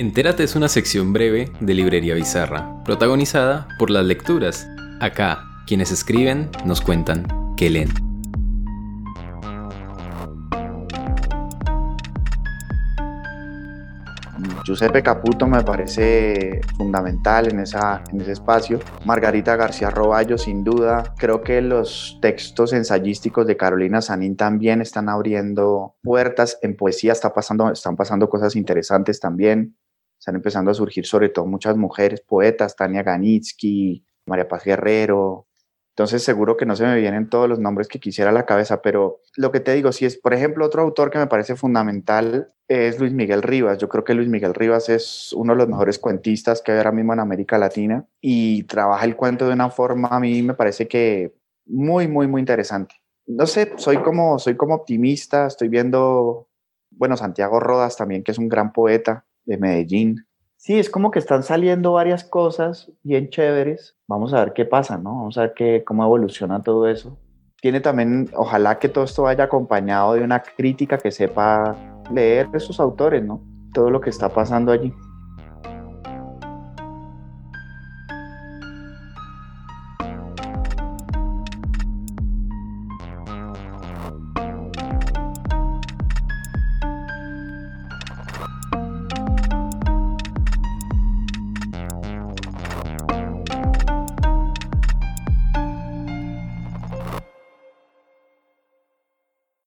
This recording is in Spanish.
Entérate es una sección breve de Librería Bizarra, protagonizada por las lecturas. Acá, quienes escriben nos cuentan que leen. Giuseppe Caputo me parece fundamental en, ese espacio. Margarita García Roballo, sin duda. Creo que los textos ensayísticos de Carolina Sanín también están abriendo puertas. En poesía está pasando, están pasando cosas interesantes también están empezando a surgir sobre todo muchas mujeres poetas, Tania Ganitsky, María Paz Guerrero. Entonces seguro que no se me vienen todos los nombres que quisiera a la cabeza, pero lo que te digo, si es, por ejemplo, otro autor que me parece fundamental es Luis Miguel Rivas. Yo creo que Luis Miguel Rivas es uno de los mejores cuentistas que hay ahora mismo en América Latina y trabaja el cuento de una forma, a mí me parece que muy, muy, muy interesante. No sé, soy como, soy como optimista, estoy viendo, bueno, Santiago Rodas también, que es un gran poeta, de Medellín. Sí, es como que están saliendo varias cosas bien chéveres. Vamos a ver qué pasa, ¿no? Vamos a ver qué, cómo evoluciona todo eso. Tiene también, ojalá que todo esto vaya acompañado de una crítica que sepa leer esos autores, ¿no? Todo lo que está pasando allí.